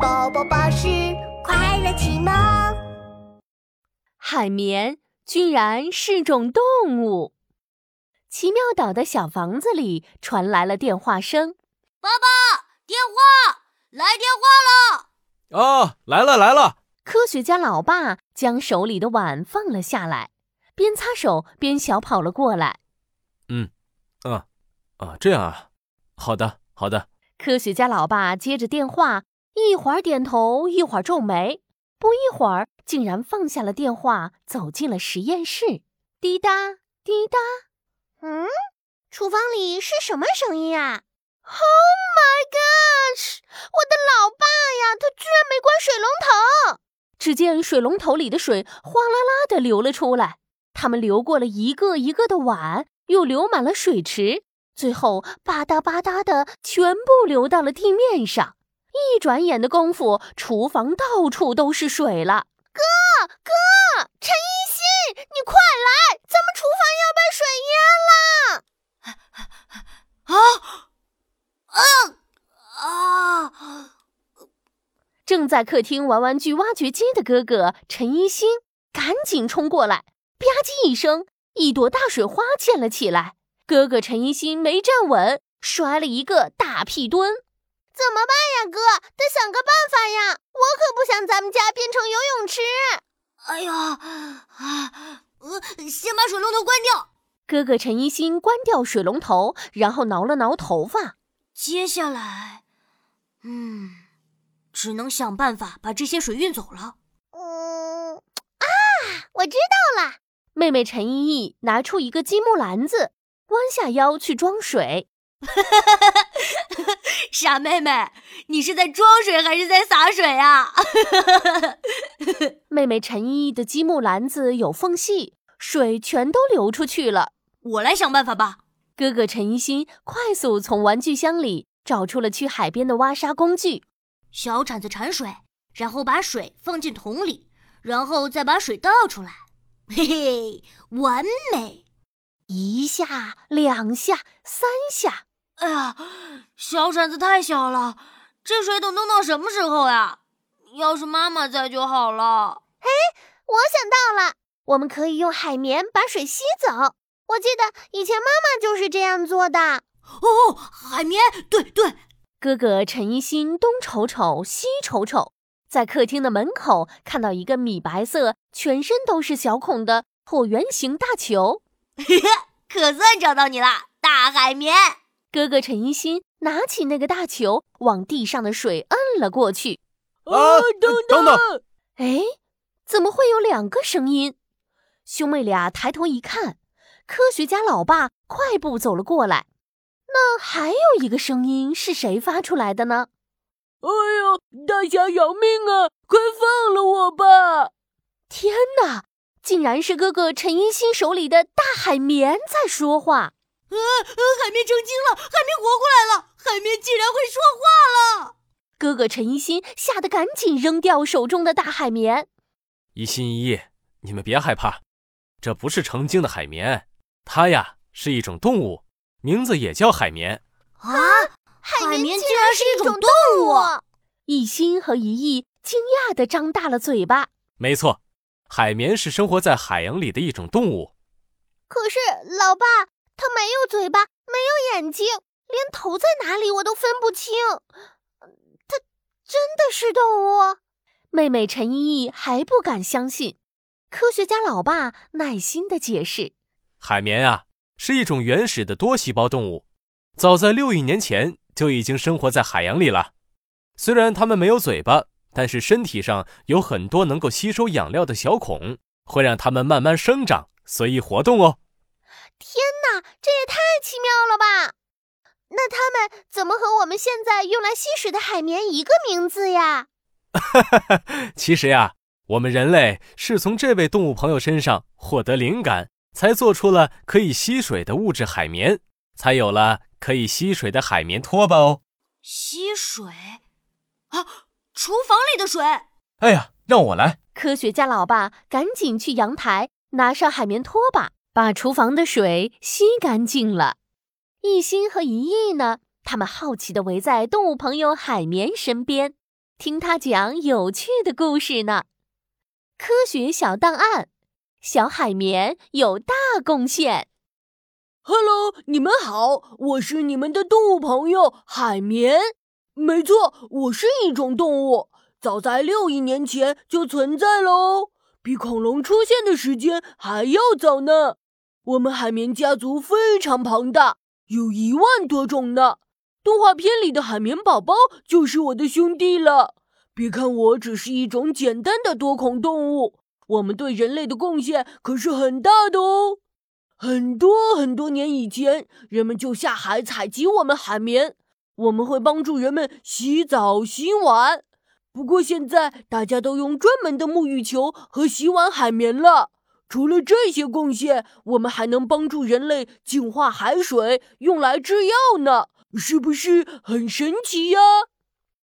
宝宝巴士快乐启蒙。海绵居然是种动物。奇妙岛的小房子里传来了电话声：“爸爸，电话，来电话了！”啊，来了来了！科学家老爸将手里的碗放了下来，边擦手边小跑了过来。嗯，啊，啊，这样啊，好的，好的。科学家老爸接着电话，一会儿点头，一会儿皱眉，不一会儿竟然放下了电话，走进了实验室。滴答滴答，嗯，厨房里是什么声音啊？Oh my gosh！我的老爸呀，他居然没关水龙头！只见水龙头里的水哗啦啦的流了出来，它们流过了一个一个的碗，又流满了水池。最后，吧嗒吧嗒的全部流到了地面上。一转眼的功夫，厨房到处都是水了。哥哥，陈一新，你快来，咱们厨房要被水淹了！啊！啊啊！正在客厅玩玩具挖掘机的哥哥陈一新赶紧冲过来，吧唧一声，一朵大水花溅了起来。哥哥陈一新没站稳，摔了一个大屁墩。怎么办呀，哥？得想个办法呀！我可不想咱们家变成游泳池。哎呀，啊，呃，先把水龙头关掉。哥哥陈一新关掉水龙头，然后挠了挠头发。接下来，嗯，只能想办法把这些水运走了。嗯，啊，我知道了。妹妹陈依依拿出一个积木篮子。弯下腰去装水，傻妹妹，你是在装水还是在洒水啊？妹妹陈依依的积木篮子有缝隙，水全都流出去了。我来想办法吧。哥哥陈一新快速从玩具箱里找出了去海边的挖沙工具，小铲子铲水，然后把水放进桶里，然后再把水倒出来。嘿嘿，完美。一下，两下，三下。哎呀，小铲子太小了，这水得弄到什么时候呀？要是妈妈在就好了。嘿，我想到了，我们可以用海绵把水吸走。我记得以前妈妈就是这样做的。哦，海绵，对对。哥哥陈一新东瞅瞅，西瞅瞅，在客厅的门口看到一个米白色、全身都是小孔的椭圆形大球。嘿 嘿可算找到你了，大海绵！哥哥陈一新拿起那个大球，往地上的水摁了过去。啊，等等等！哎，怎么会有两个声音？兄妹俩抬头一看，科学家老爸快步走了过来。那还有一个声音是谁发出来的呢？哎呦，大侠饶命啊！快放了我吧！天哪！竟然是哥哥陈一新手里的大海绵在说话！呃呃，海绵成精了，海绵活过来了，海绵竟然会说话了！哥哥陈一新吓得赶紧扔掉手中的大海绵。一心一意，你们别害怕，这不是成精的海绵，它呀是一种动物，名字也叫海绵。啊，海绵竟然是一种动物！一心和一意惊讶的张大了嘴巴。没错。海绵是生活在海洋里的一种动物，可是老爸，它没有嘴巴，没有眼睛，连头在哪里我都分不清。它真的是动物？妹妹陈依依还不敢相信。科学家老爸耐心的解释：海绵啊，是一种原始的多细胞动物，早在六亿年前就已经生活在海洋里了。虽然它们没有嘴巴。但是身体上有很多能够吸收养料的小孔，会让它们慢慢生长，随意活动哦。天哪，这也太奇妙了吧！那它们怎么和我们现在用来吸水的海绵一个名字呀？哈哈，其实呀，我们人类是从这位动物朋友身上获得灵感，才做出了可以吸水的物质海绵，才有了可以吸水的海绵拖把哦。吸水啊！厨房里的水，哎呀，让我来！科学家老爸赶紧去阳台拿上海绵拖把，把厨房的水吸干净了。一心和一意呢？他们好奇地围在动物朋友海绵身边。听他讲有趣的故事呢。科学小档案：小海绵有大贡献。Hello，你们好，我是你们的动物朋友海绵。没错，我是一种动物，早在六亿年前就存在了哦，比恐龙出现的时间还要早呢。我们海绵家族非常庞大，有一万多种呢。动画片里的海绵宝宝就是我的兄弟了。别看我只是一种简单的多孔动物，我们对人类的贡献可是很大的哦。很多很多年以前，人们就下海采集我们海绵，我们会帮助人们洗澡、洗碗。不过现在大家都用专门的沐浴球和洗碗海绵了。除了这些贡献，我们还能帮助人类净化海水，用来制药呢，是不是很神奇呀？